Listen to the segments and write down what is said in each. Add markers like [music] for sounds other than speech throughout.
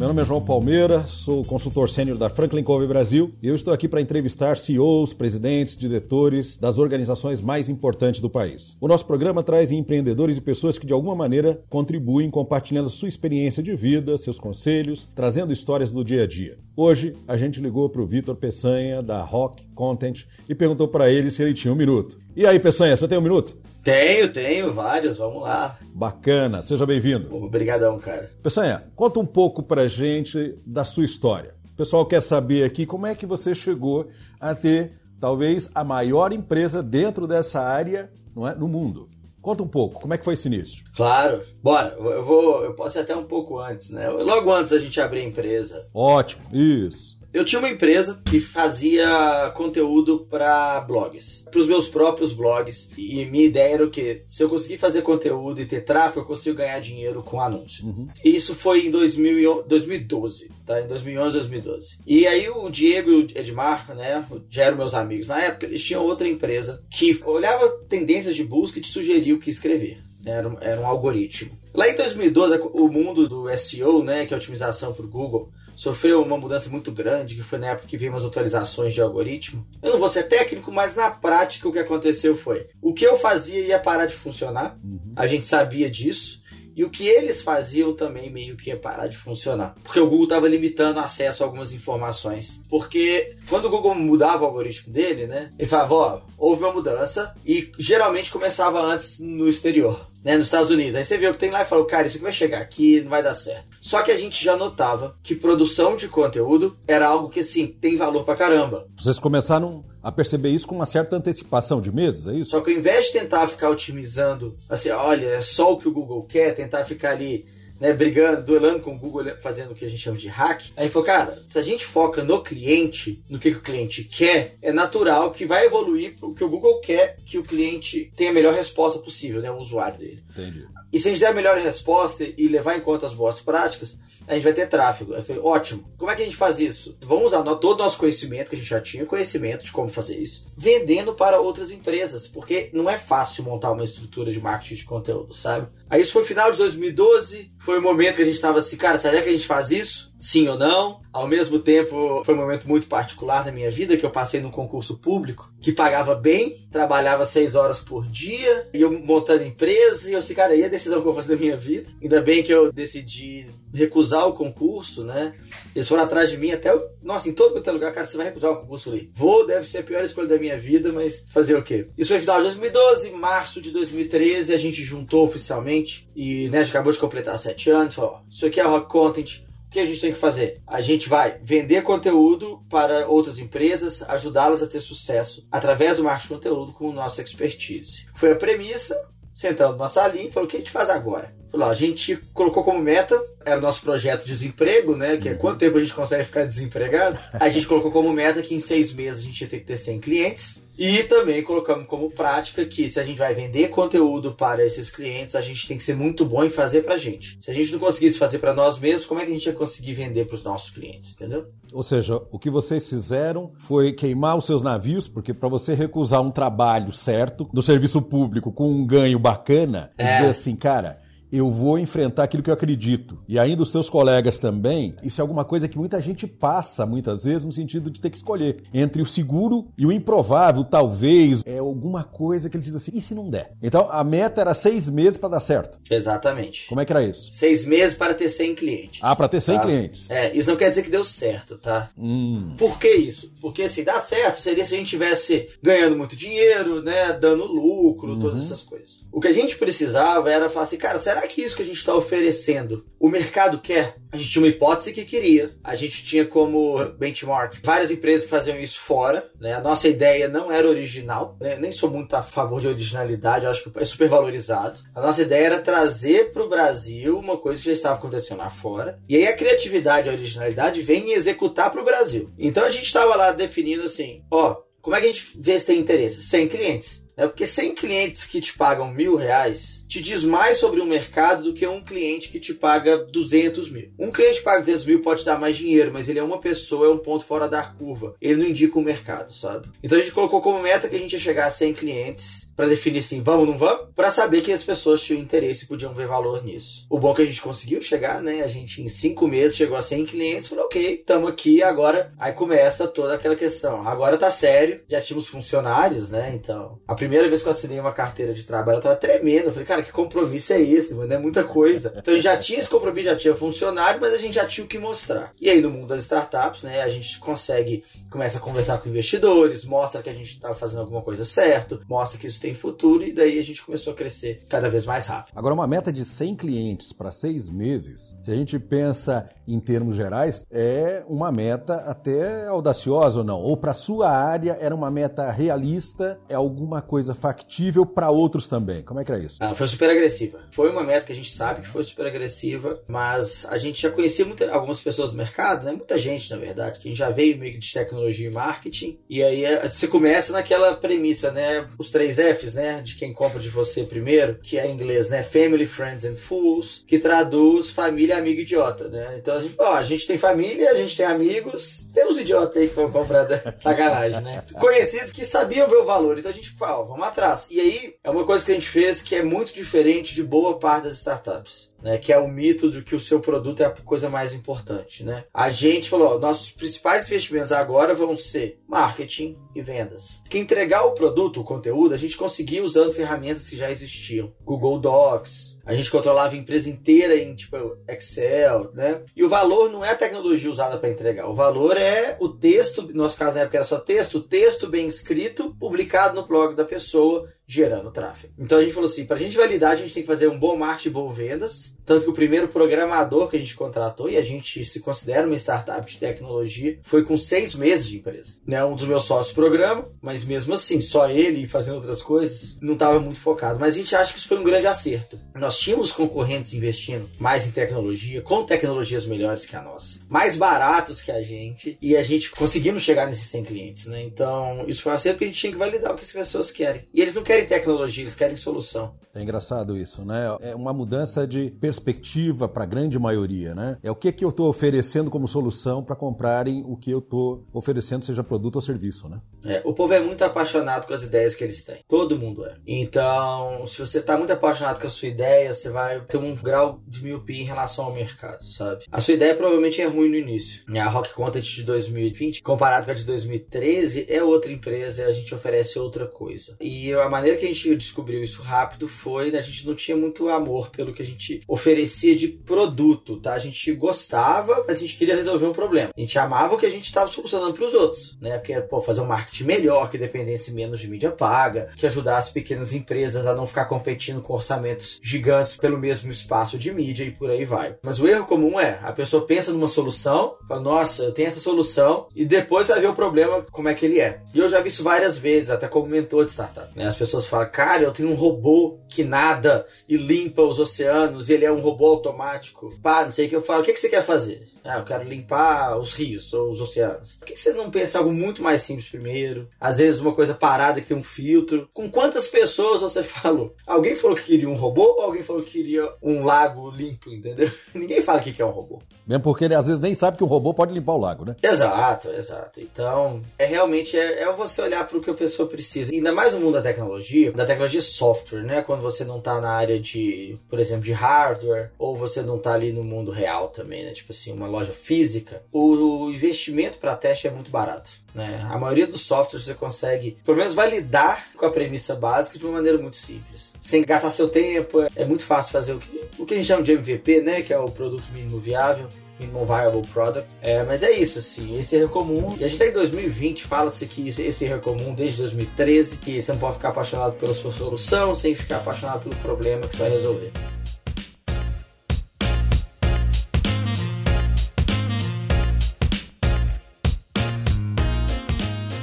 meu nome é João Palmeira, sou consultor sênior da Franklin Covey Brasil e eu estou aqui para entrevistar CEOs, presidentes, diretores das organizações mais importantes do país. O nosso programa traz empreendedores e pessoas que de alguma maneira contribuem compartilhando sua experiência de vida, seus conselhos, trazendo histórias do dia a dia. Hoje a gente ligou para o Vitor Peçanha da Rock Content e perguntou para ele se ele tinha um minuto. E aí Peçanha, você tem um minuto? Tenho, tenho, vários, vamos lá. Bacana, seja bem-vindo. Obrigadão, cara. Peçanha, conta um pouco pra gente da sua história. O pessoal quer saber aqui como é que você chegou a ter talvez a maior empresa dentro dessa área não é, no mundo. Conta um pouco, como é que foi esse início? Claro, bora, eu vou, eu posso ir até um pouco antes, né? Logo antes da gente abrir a empresa. Ótimo, isso. Eu tinha uma empresa que fazia conteúdo para blogs, para os meus próprios blogs. E minha ideia era o quê? Se eu conseguir fazer conteúdo e ter tráfego, eu consigo ganhar dinheiro com anúncio. Uhum. E isso foi em 2000, 2012, tá? Em 2011, 2012. E aí o Diego e o Edmar, né, já eram meus amigos na época, eles tinham outra empresa que olhava tendências de busca e te sugeria o que escrever. Era um, era um algoritmo. Lá em 2012, o mundo do SEO, né, que é a otimização para o Google, sofreu uma mudança muito grande, que foi na época que vimos atualizações de algoritmo. Eu não vou ser técnico, mas na prática o que aconteceu foi: o que eu fazia ia parar de funcionar, uhum. a gente sabia disso. E o que eles faziam também meio que ia parar de funcionar. Porque o Google estava limitando acesso a algumas informações. Porque quando o Google mudava o algoritmo dele, né? Ele falava, ó, houve uma mudança e geralmente começava antes no exterior né, nos Estados Unidos. Aí você vê o que tem lá e falou, cara, isso aqui vai chegar aqui, não vai dar certo. Só que a gente já notava que produção de conteúdo era algo que, assim, tem valor pra caramba. Vocês começaram a perceber isso com uma certa antecipação de meses, é isso? Só que ao invés de tentar ficar otimizando, assim, olha, é só o que o Google quer, tentar ficar ali né, brigando, duelando com o Google, fazendo o que a gente chama de hack. Aí falou, cara, se a gente foca no cliente, no que, que o cliente quer, é natural que vai evoluir o que o Google quer que o cliente tenha a melhor resposta possível, né, o usuário dele. Entendi. E se a gente der a melhor resposta e levar em conta as boas práticas, a gente vai ter tráfego. Eu falei, ótimo. Como é que a gente faz isso? Vamos usar todo o nosso conhecimento, que a gente já tinha conhecimento de como fazer isso, vendendo para outras empresas, porque não é fácil montar uma estrutura de marketing de conteúdo, sabe? Aí isso foi final de 2012, foi o momento que a gente estava assim, cara, será que a gente faz isso? Sim ou não? Ao mesmo tempo, foi um momento muito particular na minha vida, que eu passei num concurso público que pagava bem, trabalhava seis horas por dia, e eu montando empresa, e eu assim, cara, aí é a decisão que eu vou fazer na minha vida. Ainda bem que eu decidi recusar o concurso, né? Eles foram atrás de mim até, nossa, em todo quanto é lugar, cara, você vai recusar o concurso ali. Vou, deve ser a pior escolha da minha vida, mas fazer o quê? Isso foi final de 2012, março de 2013, a gente juntou oficialmente, e, né, a gente acabou de completar sete anos, falou, ó, isso aqui é Rock Content, o que a gente tem que fazer? A gente vai vender conteúdo para outras empresas, ajudá-las a ter sucesso através do marketing de conteúdo com nossa expertise. Foi a premissa, sentando na salinha e falou: o que a gente faz agora? A gente colocou como meta, era o nosso projeto de desemprego, né? Que é quanto tempo a gente consegue ficar desempregado. A gente colocou como meta que em seis meses a gente ia ter que ter 100 clientes. E também colocamos como prática que se a gente vai vender conteúdo para esses clientes, a gente tem que ser muito bom em fazer pra gente. Se a gente não conseguisse fazer para nós mesmos, como é que a gente ia conseguir vender para os nossos clientes, entendeu? Ou seja, o que vocês fizeram foi queimar os seus navios, porque para você recusar um trabalho certo do serviço público com um ganho bacana, é. dizer assim, cara, eu vou enfrentar aquilo que eu acredito. E ainda os teus colegas também, isso é alguma coisa que muita gente passa muitas vezes no sentido de ter que escolher entre o seguro e o improvável, talvez, é alguma coisa que ele diz assim, e se não der? Então a meta era seis meses para dar certo. Exatamente. Como é que era isso? Seis meses para ter 100 clientes. Ah, para ter 100 tá? clientes. É, isso não quer dizer que deu certo, tá? Hum. Por que isso? Porque assim, dar certo seria se a gente tivesse ganhando muito dinheiro, né, dando lucro, uhum. todas essas coisas. O que a gente precisava era falar assim, cara, será será que isso que a gente está oferecendo, o mercado quer? A gente tinha uma hipótese que queria. A gente tinha como benchmark várias empresas que faziam isso fora. Né? A nossa ideia não era original. Né? Nem sou muito a favor de originalidade, acho que é super valorizado. A nossa ideia era trazer para o Brasil uma coisa que já estava acontecendo lá fora. E aí a criatividade e a originalidade vem executar para o Brasil. Então a gente estava lá definindo assim: ó, como é que a gente vê se tem interesse? 100 clientes. Né? Porque 100 clientes que te pagam mil reais te diz mais sobre um mercado do que um cliente que te paga 200 mil. Um cliente que paga 200 mil pode dar mais dinheiro, mas ele é uma pessoa, é um ponto fora da curva. Ele não indica o mercado, sabe? Então a gente colocou como meta que a gente ia chegar a 100 clientes para definir assim, vamos ou não vamos? Para saber que as pessoas tinham interesse e podiam ver valor nisso. O bom é que a gente conseguiu chegar, né? A gente em cinco meses chegou a 100 clientes, falou, ok, estamos aqui agora. Aí começa toda aquela questão. Agora tá sério, já tínhamos funcionários, né? Então, a primeira vez que eu assinei uma carteira de trabalho, eu tava tremendo. Eu falei, cara, que compromisso é esse, mano? É muita coisa. [laughs] Então a gente já tinha esse compromisso, já tinha funcionário, mas a gente já tinha o que mostrar. E aí no mundo das startups, né, a gente consegue, começa a conversar com investidores, mostra que a gente está fazendo alguma coisa certo, mostra que isso tem futuro e daí a gente começou a crescer cada vez mais rápido. Agora, uma meta de 100 clientes para seis meses, se a gente pensa em termos gerais, é uma meta até audaciosa ou não? Ou para sua área era uma meta realista, é alguma coisa factível para outros também? Como é que é isso? Ah, foi super agressiva. Foi uma meta que a gente sabe que foi super agressiva, mas a gente já conhecia muita, algumas pessoas do mercado, né? Muita gente, na verdade, que já veio meio que de tecnologia e marketing. E aí eh, você começa naquela premissa, né? Os três Fs, né? De quem compra de você primeiro, que é em inglês, né? Family, Friends and Fools, que traduz família, amigo, idiota, né? Então a gente, ó, a gente tem família, a gente tem amigos, tem uns idiotas aí que vão comprar da [laughs] sacanagem, né? Conhecidos que sabiam ver o valor, então a gente fala, ó, vamos atrás. E aí é uma coisa que a gente fez que é muito diferente de boa parte das startups. Né, que é o mito de que o seu produto é a coisa mais importante. Né? A gente falou: ó, nossos principais investimentos agora vão ser marketing e vendas. Que entregar o produto, o conteúdo, a gente conseguia usando ferramentas que já existiam: Google Docs, a gente controlava a empresa inteira em tipo Excel, né? E o valor não é a tecnologia usada para entregar. O valor é o texto, no nosso caso na época era só texto, o texto bem escrito, publicado no blog da pessoa, gerando tráfego. Então a gente falou assim, para a gente validar, a gente tem que fazer um bom marketing bom vendas. Tanto que o primeiro programador que a gente contratou, e a gente se considera uma startup de tecnologia, foi com seis meses de empresa. Né? Um dos meus sócios programa, mas mesmo assim, só ele fazendo outras coisas, não estava muito focado. Mas a gente acha que isso foi um grande acerto. Nós tínhamos concorrentes investindo mais em tecnologia, com tecnologias melhores que a nossa, mais baratos que a gente, e a gente conseguimos chegar nesses 100 clientes. Né? Então, isso foi um acerto que a gente tinha que validar o que as pessoas querem. E eles não querem querem tecnologia, eles querem solução. É engraçado isso, né? É uma mudança de perspectiva para a grande maioria, né? É o que, que eu estou oferecendo como solução para comprarem o que eu estou oferecendo, seja produto ou serviço, né? É, o povo é muito apaixonado com as ideias que eles têm. Todo mundo é. Então, se você está muito apaixonado com a sua ideia, você vai ter um grau de miopia em relação ao mercado, sabe? A sua ideia provavelmente é ruim no início. A Rock Content de 2020, comparado com a de 2013, é outra empresa, a gente oferece outra coisa. E a maneira que a gente descobriu isso rápido foi, né, a gente não tinha muito amor pelo que a gente oferecia de produto, tá? A gente gostava, mas a gente queria resolver um problema. A gente amava o que a gente estava solucionando para os outros, né? Porque, pô, fazer um marketing melhor, que dependesse menos de mídia paga, que ajudasse as pequenas empresas a não ficar competindo com orçamentos gigantes pelo mesmo espaço de mídia e por aí vai. Mas o erro comum é, a pessoa pensa numa solução, fala, nossa, eu tenho essa solução, e depois vai ver o problema, como é que ele é. E eu já vi isso várias vezes, até como mentor de startup, né? As pessoas falam, cara, eu tenho um robô que nada e limpa os oceanos, e ele é um robô automático. Pá, não sei o que eu falo, o que, que você quer fazer? Ah, eu quero limpar os rios ou os oceanos. Por que, você não pensa algo muito mais simples primeiro? Às vezes uma coisa parada que tem um filtro. Com quantas pessoas você [laughs] falou? Alguém falou que queria um robô ou alguém falou que queria um lago limpo, entendeu? [laughs] Ninguém fala o que é um robô. Mesmo porque ele às vezes nem sabe que um robô pode limpar o lago, né? Exato, exato. Então, é realmente é, é você olhar para o que a pessoa precisa. Ainda mais no mundo da tecnologia da tecnologia software, né? Quando você não tá na área de, por exemplo, de hardware, ou você não tá ali no mundo real também, né? Tipo assim, uma loja física, o investimento para teste é muito barato. Né? A maioria dos softwares você consegue, pelo menos, validar com a premissa básica de uma maneira muito simples. Sem gastar seu tempo, é muito fácil fazer o que, o que a gente chama de MVP, né? Que é o produto mínimo viável. Minimum Viable Product. É, mas é isso, assim, esse erro comum. E a gente tá em 2020, fala-se que isso, esse erro é comum desde 2013, que você não pode ficar apaixonado pela sua solução, sem ficar apaixonado pelo problema que você vai resolver.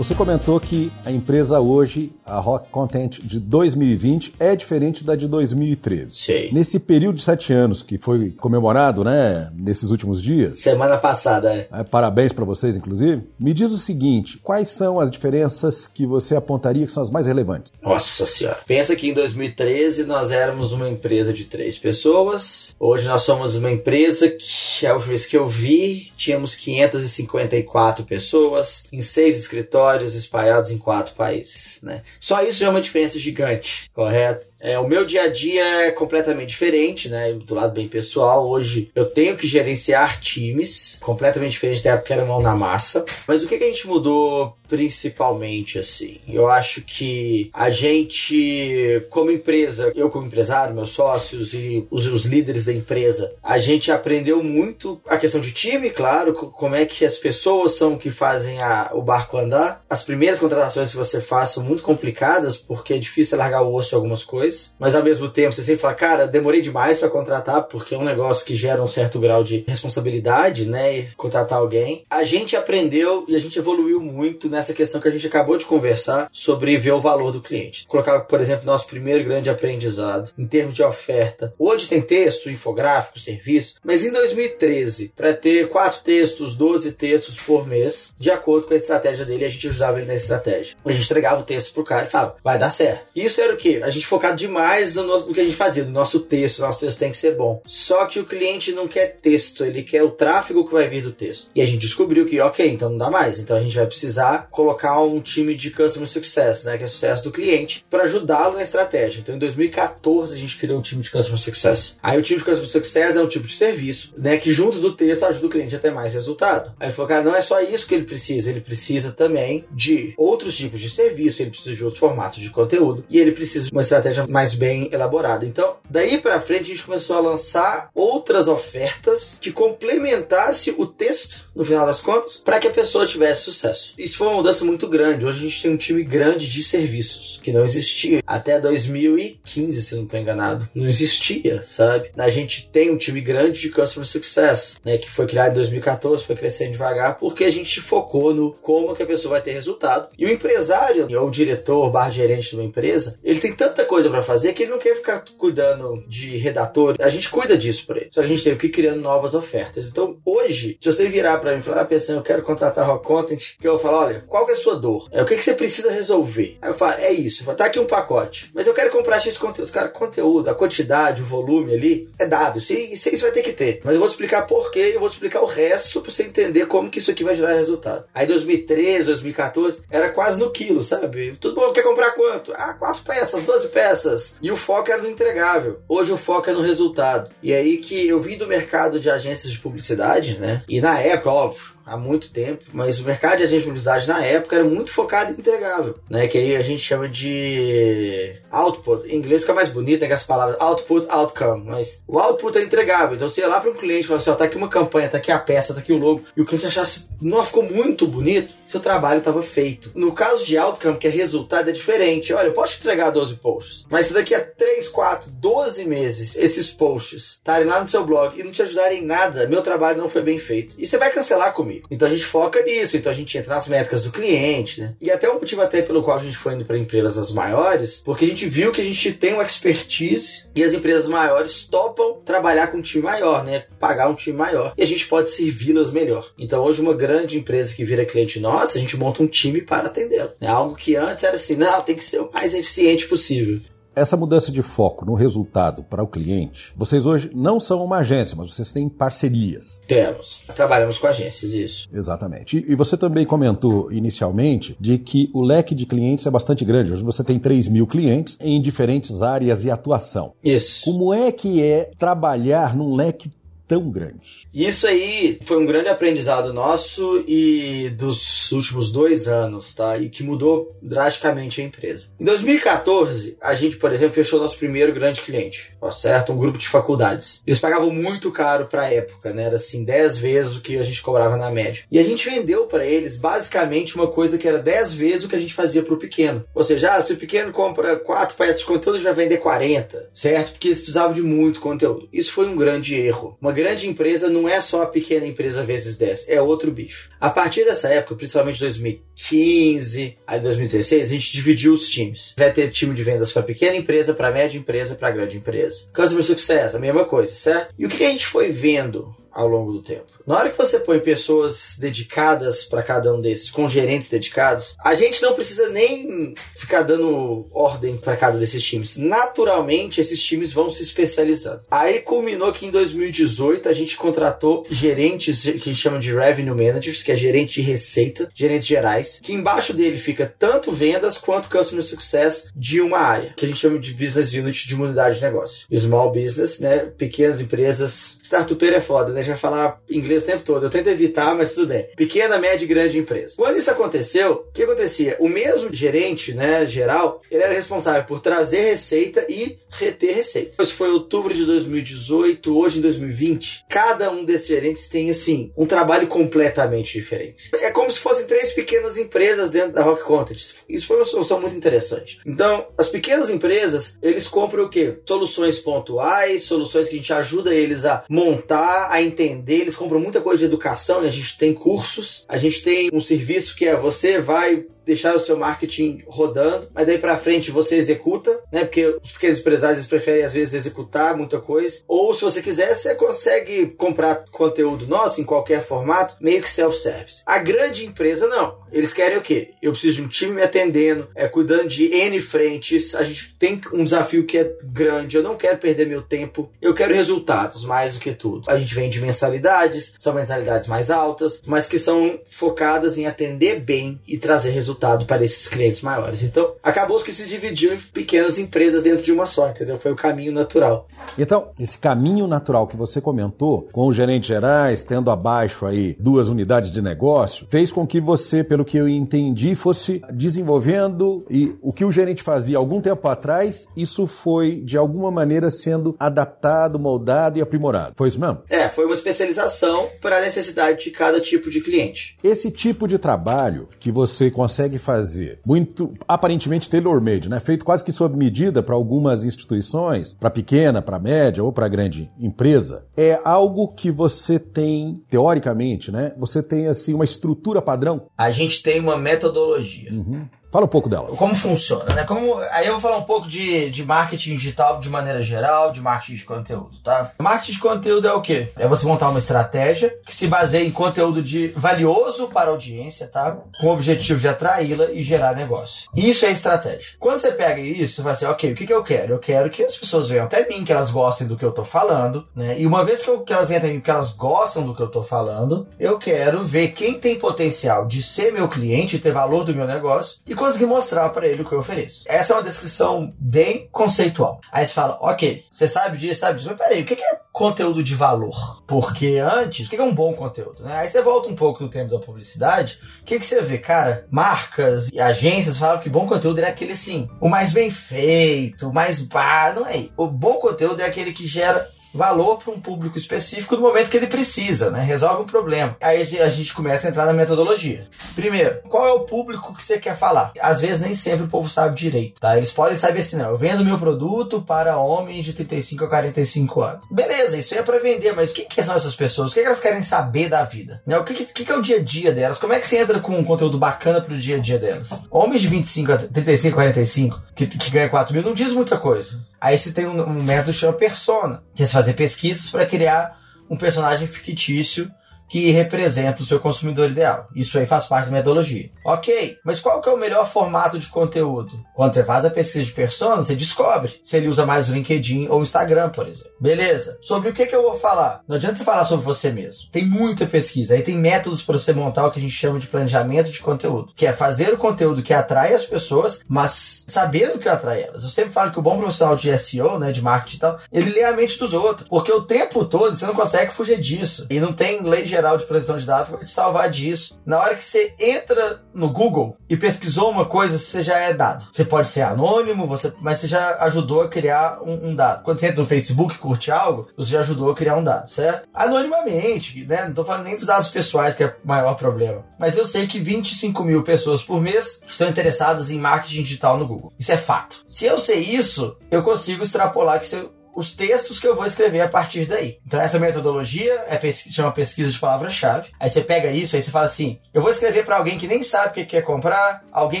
Você comentou que a empresa hoje, a Rock Content de 2020, é diferente da de 2013. Sei. Nesse período de sete anos que foi comemorado, né, nesses últimos dias. Semana passada, é. é parabéns para vocês, inclusive. Me diz o seguinte: quais são as diferenças que você apontaria que são as mais relevantes? Nossa senhora. Pensa que em 2013 nós éramos uma empresa de três pessoas. Hoje nós somos uma empresa que, a última vez que eu vi, tínhamos 554 pessoas em seis escritórios espalhados em quatro países. Né? Só isso já é uma diferença gigante, correto? É, o meu dia a dia é completamente diferente, né? Do lado bem pessoal, hoje eu tenho que gerenciar times, completamente diferente da época que era mão na massa. Mas o que, que a gente mudou principalmente, assim? Eu acho que a gente, como empresa, eu como empresário, meus sócios e os, os líderes da empresa, a gente aprendeu muito a questão de time, claro, como é que as pessoas são que fazem a, o barco andar. As primeiras contratações que você faz são muito complicadas, porque é difícil largar o osso em algumas coisas coisas, mas ao mesmo tempo você sempre fala, cara, demorei demais para contratar, porque é um negócio que gera um certo grau de responsabilidade, né? Contratar alguém. A gente aprendeu e a gente evoluiu muito nessa questão que a gente acabou de conversar sobre ver o valor do cliente. Colocar, por exemplo, nosso primeiro grande aprendizado em termos de oferta. Hoje tem texto, infográfico, serviço, mas em 2013, para ter quatro textos, 12 textos por mês, de acordo com a estratégia dele, a gente ajudava ele na estratégia. A gente entregava o texto pro cara e falava, vai dar certo. Isso era o que? A gente focado demais no, nosso, no que a gente fazia, no nosso texto. Nosso texto tem que ser bom. Só que o cliente não quer texto, ele quer o tráfego que vai vir do texto. E a gente descobriu que, ok, então não dá mais. Então a gente vai precisar colocar um time de Customer Success, né, que é sucesso do cliente, para ajudá-lo na estratégia. Então em 2014 a gente criou um time de Customer Success. Aí o time de Customer Success é um tipo de serviço, né, que junto do texto ajuda o cliente a ter mais resultado. Aí falou, cara, não é só isso que ele precisa, ele precisa também de outros tipos de serviço, ele precisa de outros formatos de conteúdo e ele precisa de uma estratégia mais bem elaborada. Então, daí para frente a gente começou a lançar outras ofertas que complementasse o texto, no final das contas, para que a pessoa tivesse sucesso. Isso foi uma mudança muito grande. Hoje a gente tem um time grande de serviços que não existia até 2015, se não estou enganado. Não existia, sabe? A gente tem um time grande de customer success, né, que foi criado em 2014, foi crescendo devagar porque a gente focou no como que a pessoa vai ter resultado. E o empresário, ou o diretor, barra gerente de uma empresa, ele tem tanta coisa para fazer que ele não quer ficar cuidando de redator. A gente cuida disso por ele. Só que a gente teve que ir criando novas ofertas. Então, hoje, se você virar para mim e falar, ah, pensando, eu quero contratar rock content, que eu falar, olha, qual que é a sua dor? É, o que, que você precisa resolver? Aí eu falo, é isso. Eu falo, tá aqui um pacote. Mas eu quero comprar X conteúdos. Cara, conteúdo, a quantidade, o volume ali, é dado. Isso, isso, isso vai ter que ter. Mas eu vou te explicar por quê eu vou te explicar o resto pra você entender como que isso aqui vai gerar resultado. Aí 2013, 2014, era quase no quilo, sabe? Tudo bom, quer comprar quanto? Ah, quatro peças, 12 peças. E o foco era no entregável. Hoje o foco é no resultado. E aí que eu vim do mercado de agências de publicidade, né? E na época, óbvio, há muito tempo, mas o mercado de agência de publicidade na época era muito focado em entregável, né? Que aí a gente chama de output. Em inglês fica mais bonito, né? Que as palavras output, outcome. Mas o output é entregável. Então você ia lá para um cliente e fala assim: ó, tá aqui uma campanha, tá aqui a peça, tá aqui o logo, e o cliente achasse, não, ficou muito bonito, seu trabalho estava feito. No caso de outcome, que é resultado, é diferente. Olha, eu posso te entregar 12 posts, mas se daqui a 3, 4, 12 meses esses posts estarem lá no seu blog e não te ajudarem em nada, meu trabalho não foi bem feito. E você vai cancelar comigo comigo. Então a gente foca nisso, então a gente entra nas métricas do cliente, né? E até um motivo até pelo qual a gente foi indo para empresas maiores, porque a gente viu que a gente tem uma expertise e as empresas maiores topam trabalhar com um time maior, né? Pagar um time maior e a gente pode servi-las melhor. Então hoje uma grande empresa que vira cliente nossa, a gente monta um time para atendê-la. É algo que antes era assim, não, tem que ser o mais eficiente possível. Essa mudança de foco no resultado para o cliente, vocês hoje não são uma agência, mas vocês têm parcerias. Temos. Trabalhamos com agências, isso. Exatamente. E você também comentou inicialmente de que o leque de clientes é bastante grande. Hoje você tem 3 mil clientes em diferentes áreas de atuação. Isso. Como é que é trabalhar num leque tão grande. Isso aí foi um grande aprendizado nosso e dos últimos dois anos, tá? E que mudou drasticamente a empresa. Em 2014, a gente, por exemplo, fechou nosso primeiro grande cliente, ó, certo? Um grupo de faculdades. Eles pagavam muito caro pra época, né? Era assim, 10 vezes o que a gente cobrava na média. E a gente vendeu para eles basicamente uma coisa que era 10 vezes o que a gente fazia pro pequeno. Ou seja, ah, se o pequeno compra 4 peças de conteúdo, gente vai vender 40, certo? Porque eles precisavam de muito conteúdo. Isso foi um grande erro. Uma grande empresa não é só a pequena empresa vezes 10, é outro bicho. A partir dessa época, principalmente 2015, aí 2016, a gente dividiu os times. Vai ter time de vendas para pequena empresa, para média empresa, para grande empresa. Customer Success, a mesma coisa, certo? E o que a gente foi vendo ao longo do tempo? Na hora que você põe pessoas dedicadas para cada um desses, com gerentes dedicados, a gente não precisa nem ficar dando ordem para cada desses times. Naturalmente, esses times vão se especializando. Aí culminou que em 2018 a gente contratou gerentes que a gente chama de revenue managers, que é gerente de receita, gerentes gerais, que embaixo dele fica tanto vendas quanto customer success de uma área, que a gente chama de business unit de unidade de negócio. Small business, né? Pequenas empresas. Startupeiro é foda, né? A gente vai falar inglês o tempo todo. Eu tento evitar, mas tudo bem. Pequena, média e grande empresa. Quando isso aconteceu, o que acontecia? O mesmo gerente, né, geral, ele era responsável por trazer receita e reter receita. Isso foi outubro de 2018, hoje em 2020. Cada um desses gerentes tem, assim, um trabalho completamente diferente. É como se fossem três pequenas empresas dentro da Rock Content. Isso foi uma solução muito interessante. Então, as pequenas empresas, eles compram o quê? Soluções pontuais, soluções que a gente ajuda eles a montar, a entender. Eles compram muita coisa de educação, a gente tem cursos, a gente tem um serviço que é você vai deixar o seu marketing rodando, mas daí para frente você executa, né? Porque os pequenos empresários preferem às vezes executar muita coisa. Ou se você quiser, você consegue comprar conteúdo nosso em qualquer formato, meio que self-service. A grande empresa não. Eles querem o quê? Eu preciso de um time me atendendo, é, cuidando de N frentes. A gente tem um desafio que é grande. Eu não quero perder meu tempo. Eu quero resultados mais do que tudo. A gente vende mensalidades, são mensalidades mais altas, mas que são focadas em atender bem e trazer resultados resultado para esses clientes maiores. Então, acabou que se dividiu em pequenas empresas dentro de uma só, entendeu? Foi o caminho natural. Então, esse caminho natural que você comentou, com os gerentes gerais tendo abaixo aí duas unidades de negócio, fez com que você, pelo que eu entendi, fosse desenvolvendo e o que o gerente fazia algum tempo atrás, isso foi de alguma maneira sendo adaptado, moldado e aprimorado. Foi isso mesmo? É, foi uma especialização para a necessidade de cada tipo de cliente. Esse tipo de trabalho que você consegue consegue fazer muito aparentemente tailor-made, né? Feito quase que sob medida para algumas instituições, para pequena, para média ou para grande empresa, é algo que você tem teoricamente, né? Você tem assim uma estrutura padrão. A gente tem uma metodologia. Uhum. Fala um pouco dela. Como funciona, né? Como, aí eu vou falar um pouco de, de marketing digital de maneira geral, de marketing de conteúdo, tá? Marketing de conteúdo é o quê? É você montar uma estratégia que se baseia em conteúdo de valioso para a audiência, tá? Com o objetivo de atraí-la e gerar negócio. Isso é estratégia. Quando você pega isso, você vai assim, ok, o que, que eu quero? Eu quero que as pessoas venham até mim, que elas gostem do que eu tô falando, né? E uma vez que, eu, que elas venham até mim, que elas gostam do que eu tô falando, eu quero ver quem tem potencial de ser meu cliente, ter valor do meu negócio e conseguir mostrar para ele o que eu ofereço. Essa é uma descrição bem conceitual. Aí você fala, ok, você sabe disso, sabe disso, mas peraí, o que é conteúdo de valor? Porque antes, o que é um bom conteúdo? Né? Aí você volta um pouco do tempo da publicidade, o que, que você vê? Cara, marcas e agências falam que bom conteúdo é aquele sim, o mais bem feito, o mais bah, não é. O bom conteúdo é aquele que gera valor para um público específico no momento que ele precisa, né? Resolve um problema. Aí a gente começa a entrar na metodologia. Primeiro, qual é o público que você quer falar? Às vezes nem sempre o povo sabe direito, tá? Eles podem saber assim, não, eu vendo meu produto para homens de 35 a 45 anos. Beleza, isso é para vender, mas o que, que, são essas pessoas? O que, que elas querem saber da vida? Né? O que, que, é o dia a dia delas? Como é que você entra com um conteúdo bacana pro dia a dia delas? Homens de 25 a 35 a 45 que, que ganha 4 mil não diz muita coisa. Aí você tem um, um método que chama persona, que é fazer pesquisas para criar um personagem fictício que representa o seu consumidor ideal. Isso aí faz parte da metodologia. Ok, mas qual que é o melhor formato de conteúdo? Quando você faz a pesquisa de persona, você descobre se ele usa mais o LinkedIn ou o Instagram, por exemplo. Beleza. Sobre o que, que eu vou falar? Não adianta você falar sobre você mesmo. Tem muita pesquisa. Aí tem métodos para você montar o que a gente chama de planejamento de conteúdo, que é fazer o conteúdo que atrai as pessoas, mas sabendo que atrai elas. Eu sempre falo que o bom profissional de SEO, né, de marketing e tal, ele lê a mente dos outros, porque o tempo todo você não consegue fugir disso. E não tem lei geral geral de proteção de dados vai te salvar disso. Na hora que você entra no Google e pesquisou uma coisa, você já é dado. Você pode ser anônimo, você, mas você já ajudou a criar um, um dado. Quando você entra no Facebook e curte algo, você já ajudou a criar um dado, certo? Anonimamente, né? Não tô falando nem dos dados pessoais, que é o maior problema. Mas eu sei que 25 mil pessoas por mês estão interessadas em marketing digital no Google. Isso é fato. Se eu sei isso, eu consigo extrapolar que se eu os textos que eu vou escrever a partir daí. Então essa metodologia é pesquisa, chama pesquisa de palavra-chave. Aí você pega isso, aí você fala assim: eu vou escrever para alguém que nem sabe o que quer comprar, alguém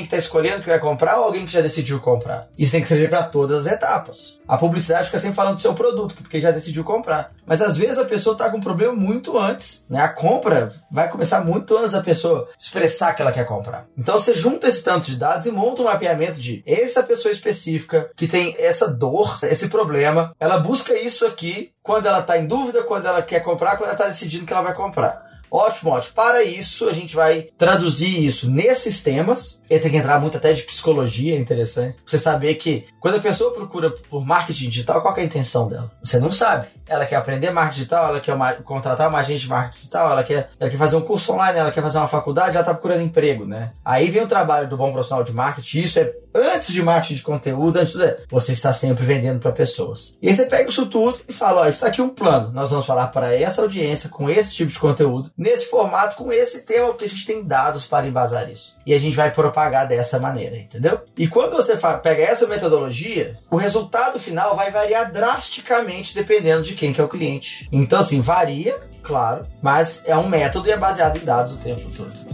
que está escolhendo o que vai comprar ou alguém que já decidiu comprar. Isso tem que escrever para todas as etapas. A publicidade fica sempre falando do seu produto, porque já decidiu comprar. Mas às vezes a pessoa está com um problema muito antes. Né? A compra vai começar muito antes da pessoa expressar que ela quer comprar. Então você junta esse tanto de dados e monta um mapeamento de essa pessoa específica que tem essa dor, esse problema, ela busca isso aqui quando ela está em dúvida, quando ela quer comprar, quando ela está decidindo que ela vai comprar. Ótimo, ótimo. Para isso, a gente vai traduzir isso nesses temas. E tem que entrar muito até de psicologia, interessante. Você saber que quando a pessoa procura por marketing digital, qual é a intenção dela? Você não sabe. Ela quer aprender marketing digital, ela quer uma, contratar uma agente de marketing digital, ela quer, ela quer fazer um curso online, ela quer fazer uma faculdade, ela está procurando emprego, né? Aí vem o trabalho do bom profissional de marketing. Isso é antes de marketing de conteúdo, antes de você está sempre vendendo para pessoas. E aí você pega isso tudo e fala: ó, está aqui um plano. Nós vamos falar para essa audiência com esse tipo de conteúdo nesse formato com esse tema, porque a gente tem dados para embasar isso. E a gente vai propagar dessa maneira, entendeu? E quando você pega essa metodologia, o resultado final vai variar drasticamente dependendo de quem que é o cliente. Então, assim, varia, claro, mas é um método e é baseado em dados o tempo todo.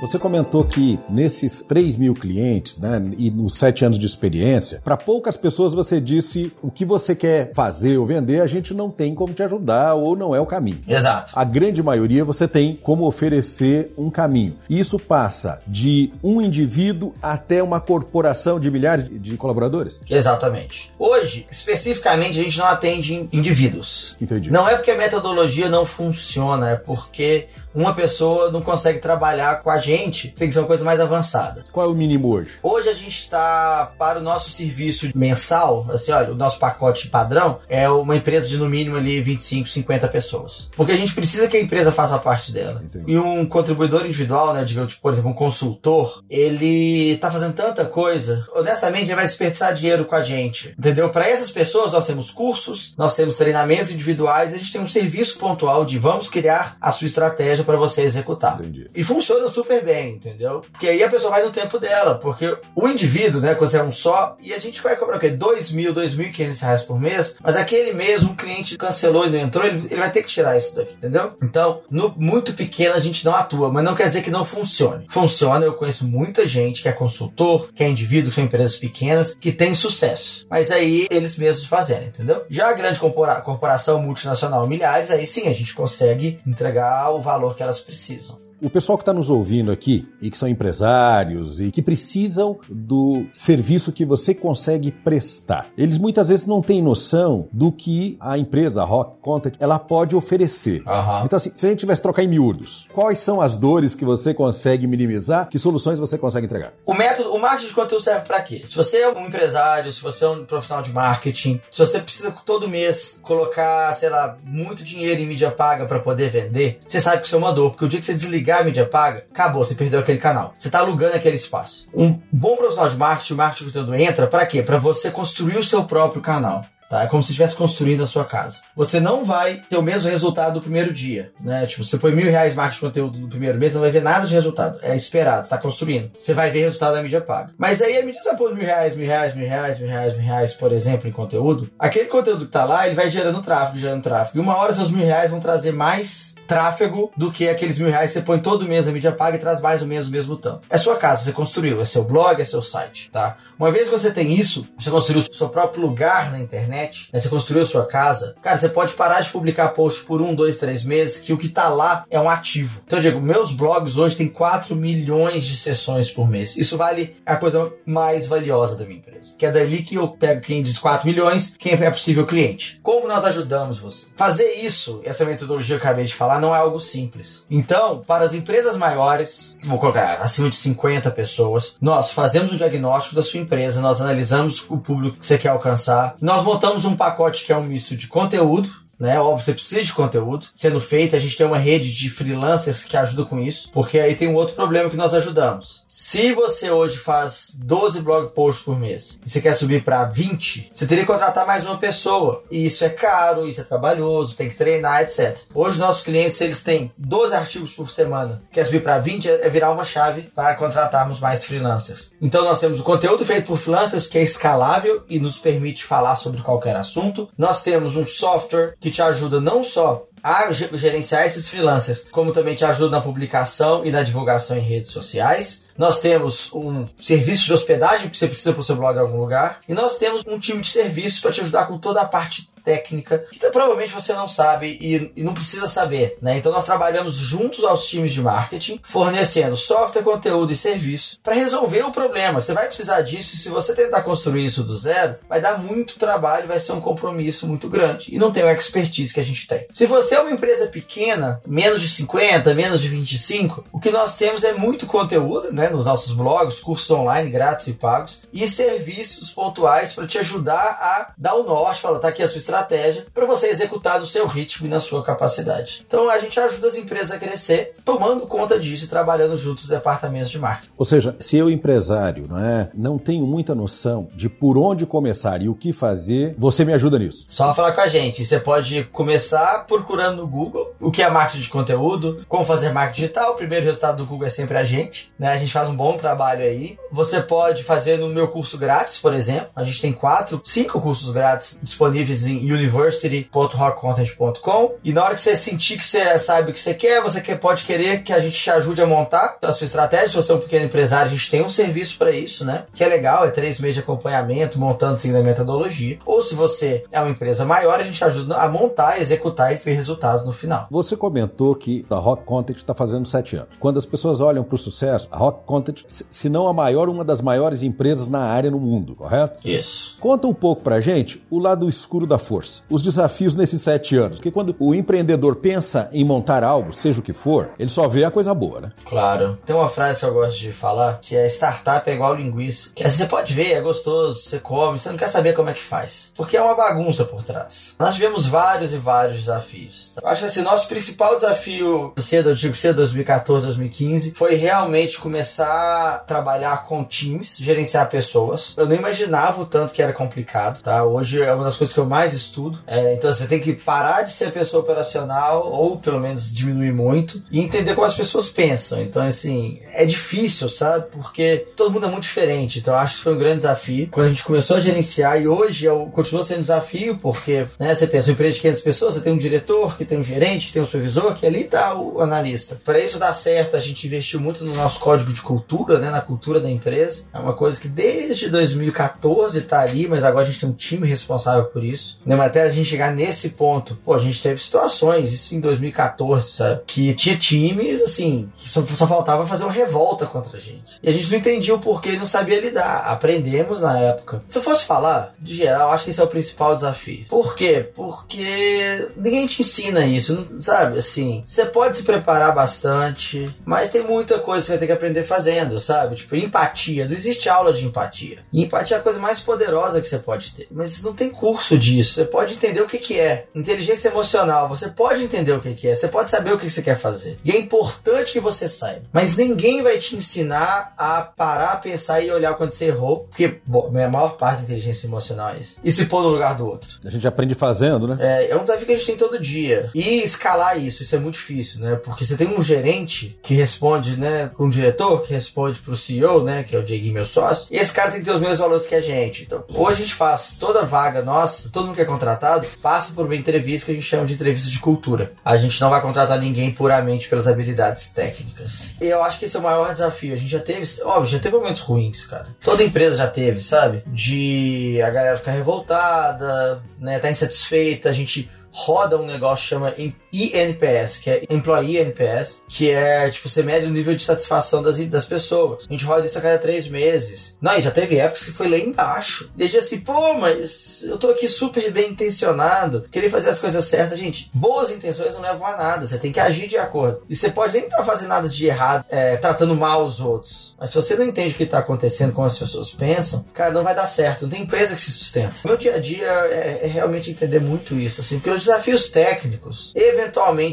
Você comentou que nesses 3 mil clientes, né, e nos 7 anos de experiência, para poucas pessoas você disse o que você quer fazer ou vender, a gente não tem como te ajudar ou não é o caminho. Exato. A grande maioria você tem como oferecer um caminho. E isso passa de um indivíduo até uma corporação de milhares de colaboradores? Exatamente. Hoje, especificamente, a gente não atende indivíduos. Entendi. Não é porque a metodologia não funciona, é porque uma pessoa não consegue trabalhar com a gente, tem que ser uma coisa mais avançada. Qual é o mínimo hoje? Hoje a gente está para o nosso serviço mensal, assim, olha, o nosso pacote padrão é uma empresa de no mínimo ali 25, 50 pessoas. Porque a gente precisa que a empresa faça parte dela. Entendi. E um contribuidor individual, né, digamos, por exemplo, um consultor, ele está fazendo tanta coisa, honestamente, ele vai desperdiçar dinheiro com a gente. Entendeu? Para essas pessoas nós temos cursos, nós temos treinamentos individuais, a gente tem um serviço pontual de vamos criar a sua estratégia para você executar. Entendi. E funciona super bem, entendeu? Porque aí a pessoa vai no tempo dela, porque o indivíduo, né, quando é um só, e a gente vai cobrar o quê? 2 mil, 2.500 reais por mês, mas aquele mês um cliente cancelou e não entrou, ele, ele vai ter que tirar isso daqui, entendeu? Então, no muito pequeno a gente não atua, mas não quer dizer que não funcione. Funciona, eu conheço muita gente que é consultor, que é indivíduo, que são empresas pequenas, que tem sucesso. Mas aí eles mesmos fazendo, entendeu? Já a grande corpora- corporação multinacional, milhares, aí sim a gente consegue entregar o valor que elas precisam. O pessoal que está nos ouvindo aqui e que são empresários e que precisam do serviço que você consegue prestar, eles muitas vezes não têm noção do que a empresa a Rock Contact ela pode oferecer. Aham. Então, assim, se a gente tivesse trocar em miúdos, quais são as dores que você consegue minimizar? Que soluções você consegue entregar? O método, o marketing de conteúdo serve para quê? Se você é um empresário, se você é um profissional de marketing, se você precisa todo mês colocar, sei lá, muito dinheiro em mídia paga para poder vender, você sabe que isso é uma dor, porque o dia que você desligar a mídia paga, acabou, você perdeu aquele canal. Você tá alugando aquele espaço. Um bom profissional de marketing, o marketing conteúdo entra para quê? Para você construir o seu próprio canal. Tá? É como se estivesse construindo a sua casa. Você não vai ter o mesmo resultado do primeiro dia. Né? Tipo, você põe mil reais marketing de conteúdo no primeiro mês, não vai ver nada de resultado. É esperado, está construindo. Você vai ver resultado da mídia paga. Mas aí, a que você põe mil reais, mil reais, mil reais, mil reais, mil reais, por exemplo, em conteúdo, aquele conteúdo que tá lá, ele vai gerando tráfego, gerando tráfego. E uma hora seus mil reais vão trazer mais tráfego do que aqueles mil reais que você põe todo mês na mídia paga e traz mais ou menos o mesmo tanto. É sua casa, você construiu, é seu blog, é seu site, tá? Uma vez que você tem isso, você construiu o seu próprio lugar na internet, né? você construiu sua casa, cara, você pode parar de publicar post por um, dois, três meses, que o que tá lá é um ativo. Então, eu digo, meus blogs hoje têm 4 milhões de sessões por mês. Isso vale a coisa mais valiosa da minha empresa. Que é dali que eu pego quem diz 4 milhões, quem é possível cliente. Como nós ajudamos você? Fazer isso, essa metodologia que eu acabei de falar, não é algo simples. Então, para as empresas maiores, vou colocar acima de 50 pessoas, nós fazemos o diagnóstico da sua empresa, nós analisamos o público que você quer alcançar, nós montamos um pacote que é um misto de conteúdo, né? Óbvio, você precisa de conteúdo sendo feito. A gente tem uma rede de freelancers que ajuda com isso, porque aí tem um outro problema que nós ajudamos. Se você hoje faz 12 blog posts por mês e você quer subir para 20, você teria que contratar mais uma pessoa. E isso é caro, isso é trabalhoso, tem que treinar, etc. Hoje nossos clientes, eles têm 12 artigos por semana. Quer subir para 20 é virar uma chave para contratarmos mais freelancers. Então nós temos o conteúdo feito por freelancers que é escalável e nos permite falar sobre qualquer assunto. Nós temos um software que te ajuda não só a gerenciar esses freelancers, como também te ajuda na publicação e na divulgação em redes sociais. Nós temos um serviço de hospedagem que você precisa para o seu blog em algum lugar. E nós temos um time de serviço para te ajudar com toda a parte técnica que provavelmente você não sabe e, e, não precisa saber, né? Então nós trabalhamos juntos aos times de marketing, fornecendo software, conteúdo e serviço para resolver o problema. Você vai precisar disso e se você tentar construir isso do zero, vai dar muito trabalho, vai ser um compromisso muito grande e não tem o expertise que a gente tem. Se você é uma empresa pequena, menos de 50, menos de 25, o que nós temos é muito conteúdo, né, nos nossos blogs, cursos online grátis e pagos e serviços pontuais para te ajudar a dar o norte, falar, tá aqui a sua estratégia para você executar no seu ritmo e na sua capacidade. Então a gente ajuda as empresas a crescer tomando conta disso e trabalhando junto os departamentos de marketing. Ou seja, se eu empresário não, é, não tenho muita noção de por onde começar e o que fazer, você me ajuda nisso. Só falar com a gente. Você pode começar procurando no Google o que é marketing de conteúdo, como fazer marketing digital. O primeiro resultado do Google é sempre a gente. Né? A gente faz um bom trabalho aí. Você pode fazer no meu curso grátis, por exemplo. A gente tem quatro, cinco cursos grátis disponíveis em university.rockcontent.com e na hora que você sentir que você sabe o que você quer, você pode querer que a gente te ajude a montar a sua estratégia. Se você é um pequeno empresário, a gente tem um serviço para isso, né? Que é legal, é três meses de acompanhamento, montando seguindo a metodologia. Ou se você é uma empresa maior, a gente ajuda a montar, executar e ver resultados no final. Você comentou que a Rock Content está fazendo sete anos. Quando as pessoas olham para o sucesso, a Rock Content, se não a maior, uma das maiores empresas na área no mundo, correto? Isso. Conta um pouco para gente o lado escuro da força força. Os desafios nesses sete anos. Porque quando o empreendedor pensa em montar algo, seja o que for, ele só vê a coisa boa, né? Claro. Tem uma frase que eu gosto de falar, que é startup é igual linguiça. Que você pode ver, é gostoso, você come, você não quer saber como é que faz. Porque é uma bagunça por trás. Nós tivemos vários e vários desafios. Eu acho que assim, nosso principal desafio cedo, eu digo cedo, 2014, 2015, foi realmente começar a trabalhar com times, gerenciar pessoas. Eu não imaginava o tanto que era complicado, tá? Hoje é uma das coisas que eu mais estudo tudo. É, então você tem que parar de ser pessoa operacional, ou pelo menos diminuir muito, e entender como as pessoas pensam. Então, assim, é difícil, sabe? Porque todo mundo é muito diferente. Então, acho que foi um grande desafio. Quando a gente começou a gerenciar, e hoje é continua sendo um desafio, porque né, você pensa, uma empresa de 500 pessoas, você tem um diretor, que tem um gerente, que tem um supervisor, que ali está o analista. Para isso dar certo, a gente investiu muito no nosso código de cultura, né, na cultura da empresa. É uma coisa que desde 2014 está ali, mas agora a gente tem um time responsável por isso. Né, até a gente chegar nesse ponto, pô, a gente teve situações, isso em 2014, sabe? Que tinha times, assim, que só, só faltava fazer uma revolta contra a gente. E a gente não entendia o porquê e não sabia lidar. Aprendemos na época. Se eu fosse falar, de geral, acho que esse é o principal desafio. Por quê? Porque ninguém te ensina isso, sabe? Assim, você pode se preparar bastante, mas tem muita coisa que você vai ter que aprender fazendo, sabe? Tipo, empatia. Não existe aula de empatia. E empatia é a coisa mais poderosa que você pode ter. Mas não tem curso disso. Você pode entender o que, que é. Inteligência emocional, você pode entender o que, que é. Você pode saber o que você quer fazer. E é importante que você saiba. Mas ninguém vai te ensinar a parar, pensar e olhar quando você errou. Porque bom, a maior parte da inteligência emocional é isso. E se pôr no lugar do outro. A gente aprende fazendo, né? É, é um desafio que a gente tem todo dia. E escalar isso, isso é muito difícil, né? Porque você tem um gerente que responde, né? Um diretor que responde pro CEO, né? Que é o Dieguinho, meu sócio. E esse cara tem que ter os mesmos valores que a gente. Então, ou a gente faz toda vaga nossa, todo mundo quer contratar contratado passa por uma entrevista que a gente chama de entrevista de cultura. A gente não vai contratar ninguém puramente pelas habilidades técnicas. E eu acho que esse é o maior desafio. A gente já teve, óbvio, já teve momentos ruins, cara. Toda empresa já teve, sabe? De a galera ficar revoltada, né, tá insatisfeita, a gente roda um negócio que chama INPS, que é Employee NPS, que é, tipo, você mede o nível de satisfação das, das pessoas. A gente roda isso a cada três meses. Não, e já teve épocas que foi lá embaixo. Desde assim, pô, mas eu tô aqui super bem intencionado, queria fazer as coisas certas. Gente, boas intenções não levam a nada, você tem que agir de acordo. E você pode nem estar tá fazendo nada de errado, é, tratando mal os outros. Mas se você não entende o que está acontecendo, como as pessoas pensam, cara, não vai dar certo. Não tem empresa que se sustenta. Meu dia a dia é, é realmente entender muito isso, assim, porque os desafios técnicos, eventualmente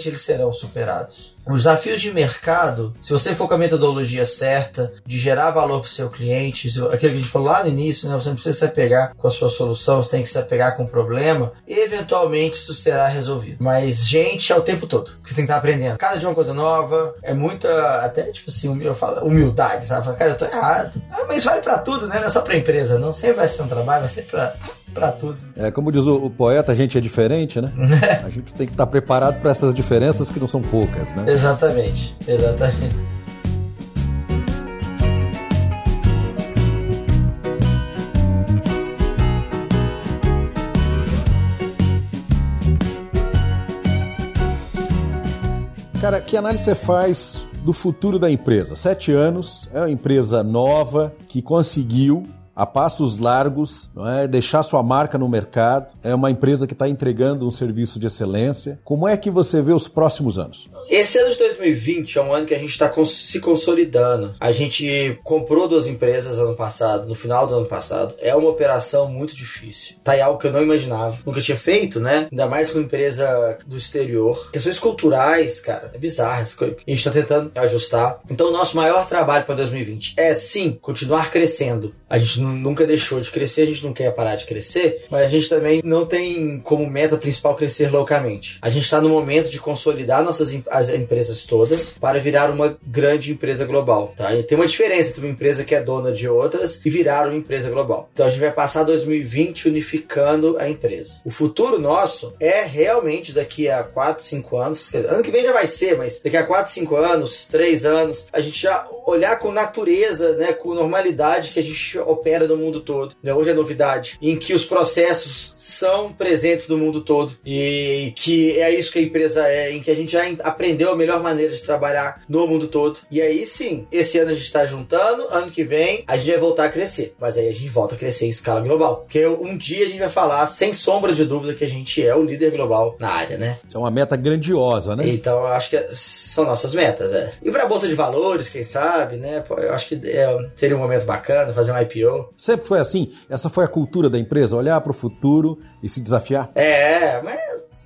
eles serão superados. Os desafios de mercado, se você for com a metodologia certa, de gerar valor para o seu cliente, aquilo que a gente falou lá no início, né? Você não precisa se apegar com a sua solução, você tem que se apegar com o problema, eventualmente isso será resolvido. Mas, gente, é o tempo todo. Você tem que estar aprendendo. Cada dia uma coisa nova, é muita, até tipo assim, eu falo, humildade, sabe? Cara, eu tô errado. Ah, mas vale para tudo, né? Não é só para empresa, não sempre vai ser um trabalho, vai ser para para tudo. É, como diz o, o, poeta, a gente é diferente, né? [laughs] a gente tem que estar preparado para essas diferenças que não são poucas, né? Exatamente, exatamente. Cara, que análise você faz do futuro da empresa? Sete anos, é uma empresa nova que conseguiu a passos largos, é? deixar sua marca no mercado. É uma empresa que está entregando um serviço de excelência. Como é que você vê os próximos anos? Esse ano de 2020 é um ano que a gente está se consolidando. A gente comprou duas empresas ano passado, no final do ano passado. É uma operação muito difícil. Tá aí algo que eu não imaginava. Nunca tinha feito, né? Ainda mais com empresa do exterior. Questões culturais, cara, é bizarro. A gente está tentando ajustar. Então, o nosso maior trabalho para 2020 é sim continuar crescendo. A gente nunca deixou de crescer, a gente não quer parar de crescer, mas a gente também não tem como meta principal crescer loucamente. A gente está no momento de consolidar nossas as empresas todas para virar uma grande empresa global, tá? E tem uma diferença entre uma empresa que é dona de outras e virar uma empresa global. Então a gente vai passar 2020 unificando a empresa. O futuro nosso é realmente daqui a 4, 5 anos, ano que vem já vai ser, mas daqui a 4, 5 anos, 3 anos, a gente já olhar com natureza, né, com normalidade que a gente opera no mundo todo. Né? Hoje é novidade, em que os processos são presentes no mundo todo e que é isso que a empresa é, em que a gente já aprendeu a melhor maneira de trabalhar no mundo todo. E aí sim, esse ano a gente está juntando, ano que vem a gente vai voltar a crescer, mas aí a gente volta a crescer em escala global, porque um dia a gente vai falar sem sombra de dúvida que a gente é o líder global na área, né? É uma meta grandiosa, né? Então eu acho que são nossas metas, é. E para a bolsa de valores, quem sabe, né? Eu acho que é, seria um momento bacana fazer um IPO. Sempre foi assim? Essa foi a cultura da empresa? Olhar para o futuro e se desafiar? É, mas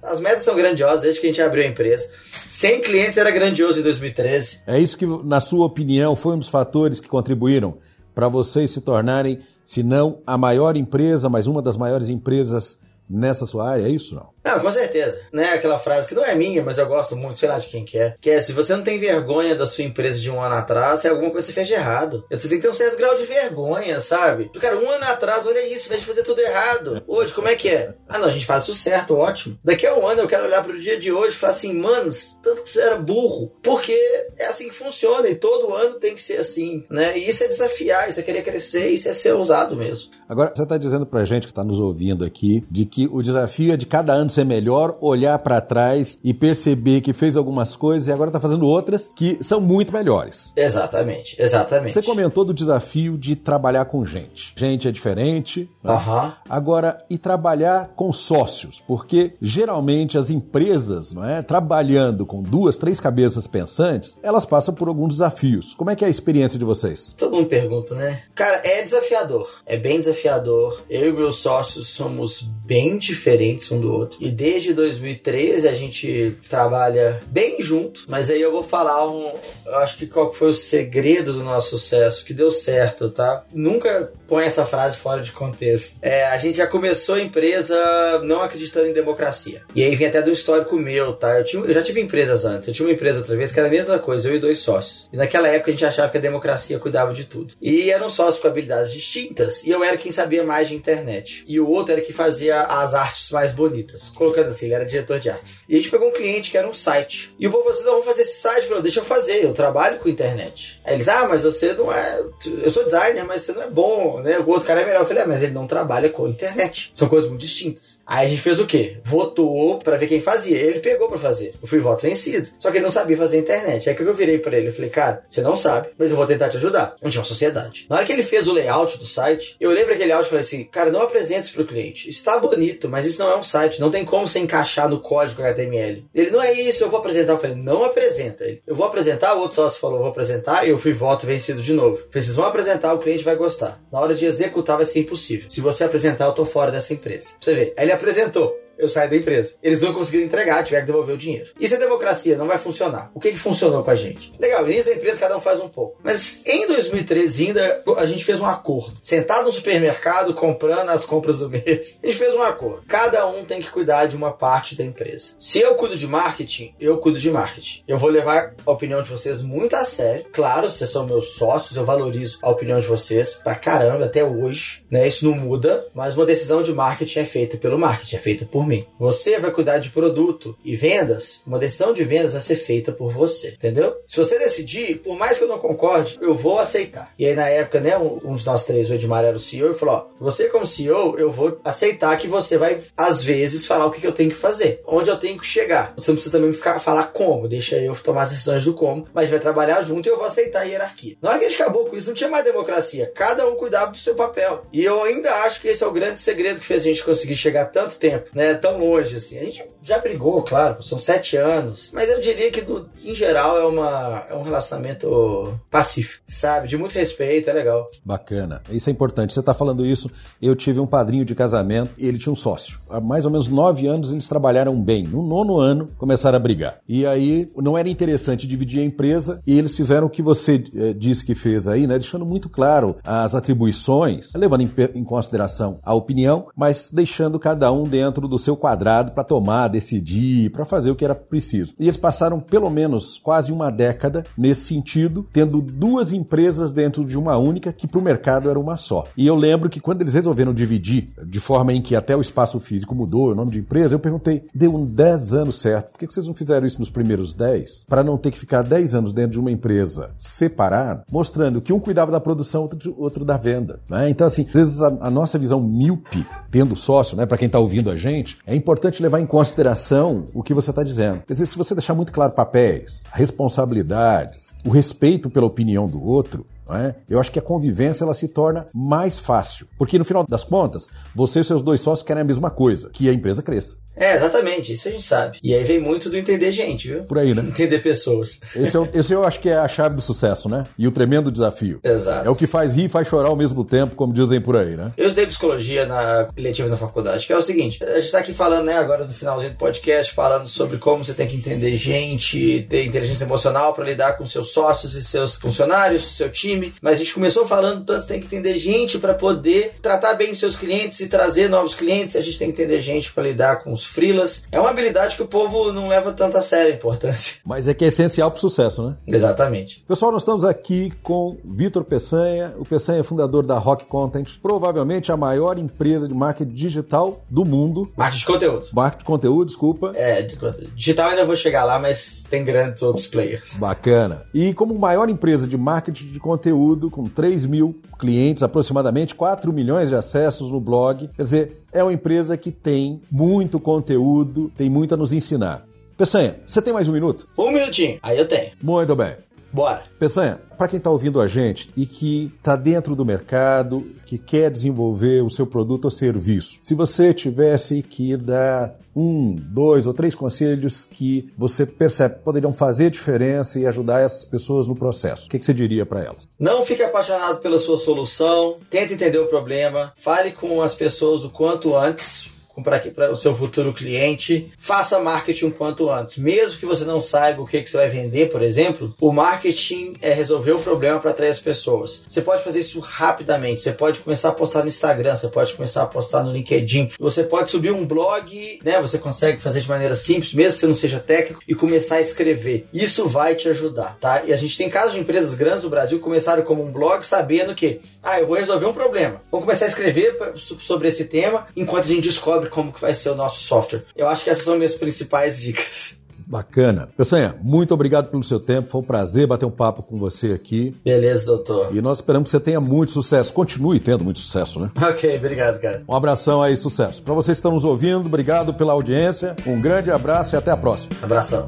as metas são grandiosas desde que a gente abriu a empresa. 100 clientes era grandioso em 2013. É isso que, na sua opinião, foi um dos fatores que contribuíram para vocês se tornarem, se não a maior empresa, mas uma das maiores empresas nessa sua área, é isso não? Não, com certeza. Né? Aquela frase que não é minha, mas eu gosto muito, sei lá de quem que é. Que é, se você não tem vergonha da sua empresa de um ano atrás, é alguma coisa que você fez errado. Você tem que ter um certo grau de vergonha, sabe? Cara, um ano atrás, olha isso, vai fazer tudo errado. Hoje, como é que é? Ah, não, a gente faz isso certo, ótimo. Daqui a um ano eu quero olhar pro dia de hoje e falar assim, manos, tanto que você era burro. Porque é assim que funciona e todo ano tem que ser assim, né? E isso é desafiar, isso é querer crescer, isso é ser ousado mesmo. Agora, você tá dizendo pra gente que tá nos ouvindo aqui de que o desafio é de cada ano ser melhor, olhar para trás e perceber que fez algumas coisas e agora está fazendo outras que são muito melhores. Exatamente, exatamente. Você comentou do desafio de trabalhar com gente. Gente é diferente. Né? Uhum. Agora, e trabalhar com sócios, porque geralmente as empresas, não é, trabalhando com duas, três cabeças pensantes, elas passam por alguns desafios. Como é que é a experiência de vocês? Todo mundo pergunta, né? Cara, é desafiador. É bem desafiador. Eu e meus sócios somos bem diferentes um do outro. E desde 2013 a gente trabalha bem junto, mas aí eu vou falar um. Eu acho que qual foi o segredo do nosso sucesso, que deu certo, tá? Nunca põe essa frase fora de contexto. É, a gente já começou a empresa não acreditando em democracia. E aí vem até do histórico meu, tá? Eu, tinha, eu já tive empresas antes. Eu tinha uma empresa outra vez que era a mesma coisa, eu e dois sócios. E naquela época a gente achava que a democracia cuidava de tudo. E eram sócios com habilidades distintas. E eu era quem sabia mais de internet. E o outro era que fazia as artes mais bonitas. Colocando assim, ele era diretor de arte. E a gente pegou um cliente que era um site. E o povo falou assim: vamos fazer esse site. Falou, deixa eu fazer, eu trabalho com internet. Aí eles, ah, mas você não é. Eu sou designer, mas você não é bom, né? O outro cara é melhor. Eu falei, ah, mas ele não trabalha com internet. São coisas muito distintas. Aí a gente fez o quê? Votou para ver quem fazia. Ele pegou para fazer. Eu fui voto vencido. Só que ele não sabia fazer internet. Aí que eu virei para ele? Eu falei, cara, você não sabe, mas eu vou tentar te ajudar. A gente é uma sociedade. Na hora que ele fez o layout do site, eu para aquele áudio e falei assim, cara, não apresente isso pro cliente. Está bonito, mas isso não é um site. Não tem como você encaixar no código HTML. Ele, não é isso, eu vou apresentar. Eu falei, não apresenta. Ele, eu vou apresentar, o outro sócio falou, vou apresentar, e eu fui voto vencido de novo. Vocês vão apresentar, o cliente vai gostar. Na hora de executar vai ser impossível. Se você apresentar, eu tô fora dessa empresa. Pra você ver. Aí ele apresentou. Eu saio da empresa. Eles não conseguiram entregar, tiveram que devolver o dinheiro. Isso é democracia, não vai funcionar. O que, que funcionou com a gente? Legal, início da empresa cada um faz um pouco. Mas em 2013 ainda a gente fez um acordo. Sentado no supermercado, comprando as compras do mês. A gente fez um acordo. Cada um tem que cuidar de uma parte da empresa. Se eu cuido de marketing, eu cuido de marketing. Eu vou levar a opinião de vocês muito a sério. Claro, vocês são meus sócios, eu valorizo a opinião de vocês pra caramba até hoje, né? Isso não muda, mas uma decisão de marketing é feita pelo marketing, é feita por Você vai cuidar de produto e vendas, uma decisão de vendas vai ser feita por você, entendeu? Se você decidir, por mais que eu não concorde, eu vou aceitar. E aí na época, né, um, um dos nós três, o Edmar era o CEO, e falou, ó, você como CEO, eu vou aceitar que você vai, às vezes, falar o que, que eu tenho que fazer, onde eu tenho que chegar. Você não precisa também ficar, falar como, deixa eu tomar as decisões do como, mas vai trabalhar junto e eu vou aceitar a hierarquia. Na hora que a gente acabou com isso, não tinha mais democracia. Cada um cuidava do seu papel. E eu ainda acho que esse é o grande segredo que fez a gente conseguir chegar tanto tempo, né? Tão longe, assim. A gente já brigou, claro, são sete anos. Mas eu diria que, no, em geral, é, uma, é um relacionamento pacífico, sabe? De muito respeito, é legal. Bacana. Isso é importante. Você está falando isso. Eu tive um padrinho de casamento e ele tinha um sócio. Há mais ou menos nove anos eles trabalharam bem. No nono ano, começaram a brigar. E aí não era interessante dividir a empresa e eles fizeram o que você eh, disse que fez aí, né? Deixando muito claro as atribuições, levando em, em consideração a opinião, mas deixando cada um dentro do seu quadrado para tomar, decidir, para fazer o que era preciso. E eles passaram pelo menos quase uma década nesse sentido, tendo duas empresas dentro de uma única que para o mercado era uma só. E eu lembro que quando eles resolveram dividir, de forma em que até o espaço físico mudou, o nome de empresa, eu perguntei, deu um 10 anos certo, por que vocês não fizeram isso nos primeiros 10? Para não ter que ficar 10 anos dentro de uma empresa separada, mostrando que um cuidava da produção, outro, outro da venda. Né? Então, assim, às vezes a, a nossa visão míope, tendo sócio, né, para quem está ouvindo a gente, é importante levar em consideração o que você está dizendo. Quer dizer, se você deixar muito claro papéis, responsabilidades, o respeito pela opinião do outro, é? Eu acho que a convivência ela se torna mais fácil. Porque no final das contas, você e seus dois sócios querem a mesma coisa, que a empresa cresça. É, exatamente, isso a gente sabe. E aí vem muito do entender gente, viu? Por aí, né? [laughs] Entender pessoas. Esse eu, esse eu acho que é a chave do sucesso, né? E o tremendo desafio. Exato. É o que faz rir e faz chorar ao mesmo tempo, como dizem por aí, né? Eu estudei psicologia na letiva na faculdade, que é o seguinte: a gente tá aqui falando, né, agora do finalzinho do podcast, falando sobre como você tem que entender gente, ter inteligência emocional para lidar com seus sócios e seus funcionários, seu time. Mas a gente começou falando tanto, você tem que entender gente para poder tratar bem seus clientes e trazer novos clientes. A gente tem que entender gente para lidar com os freelas. É uma habilidade que o povo não leva tanto a sério a importância. [laughs] Mas é que é essencial para o sucesso, né? Exatamente. Pessoal, nós estamos aqui com Vitor Peçanha. O Peçanha é fundador da Rock Content, provavelmente a maior empresa de marketing digital do mundo. Marketing de conteúdo. Marketing de conteúdo, desculpa. É, de conteúdo. digital ainda vou chegar lá, mas tem grandes outros players. Bacana. E como maior empresa de marketing de conteúdo, com 3 mil clientes, aproximadamente 4 milhões de acessos no blog, quer dizer, é uma empresa que tem muito conteúdo, tem muito a nos ensinar. Peçanha, você tem mais um minuto? Um minutinho, aí eu tenho. Muito bem. Bora. Peçanha, para quem está ouvindo a gente e que está dentro do mercado, que quer desenvolver o seu produto ou serviço, se você tivesse que dar um, dois ou três conselhos que você percebe que poderiam fazer diferença e ajudar essas pessoas no processo, o que, que você diria para elas? Não fique apaixonado pela sua solução, tente entender o problema, fale com as pessoas o quanto antes para o seu futuro cliente, faça marketing o quanto antes. Mesmo que você não saiba o que, que você vai vender, por exemplo, o marketing é resolver o problema para atrair as pessoas. Você pode fazer isso rapidamente. Você pode começar a postar no Instagram, você pode começar a postar no LinkedIn, você pode subir um blog, né? Você consegue fazer de maneira simples, mesmo que você não seja técnico, e começar a escrever. Isso vai te ajudar, tá? E a gente tem casos de empresas grandes do Brasil que começaram como um blog sabendo que, ah, eu vou resolver um problema. Vou começar a escrever sobre esse tema enquanto a gente descobre como que vai ser o nosso software. Eu acho que essas são minhas principais dicas. Bacana. Peçanha, muito obrigado pelo seu tempo. Foi um prazer bater um papo com você aqui. Beleza, doutor. E nós esperamos que você tenha muito sucesso. Continue tendo muito sucesso, né? Ok, obrigado, cara. Um abração aí, sucesso. Para vocês que estão nos ouvindo, obrigado pela audiência. Um grande abraço e até a próxima. Abração.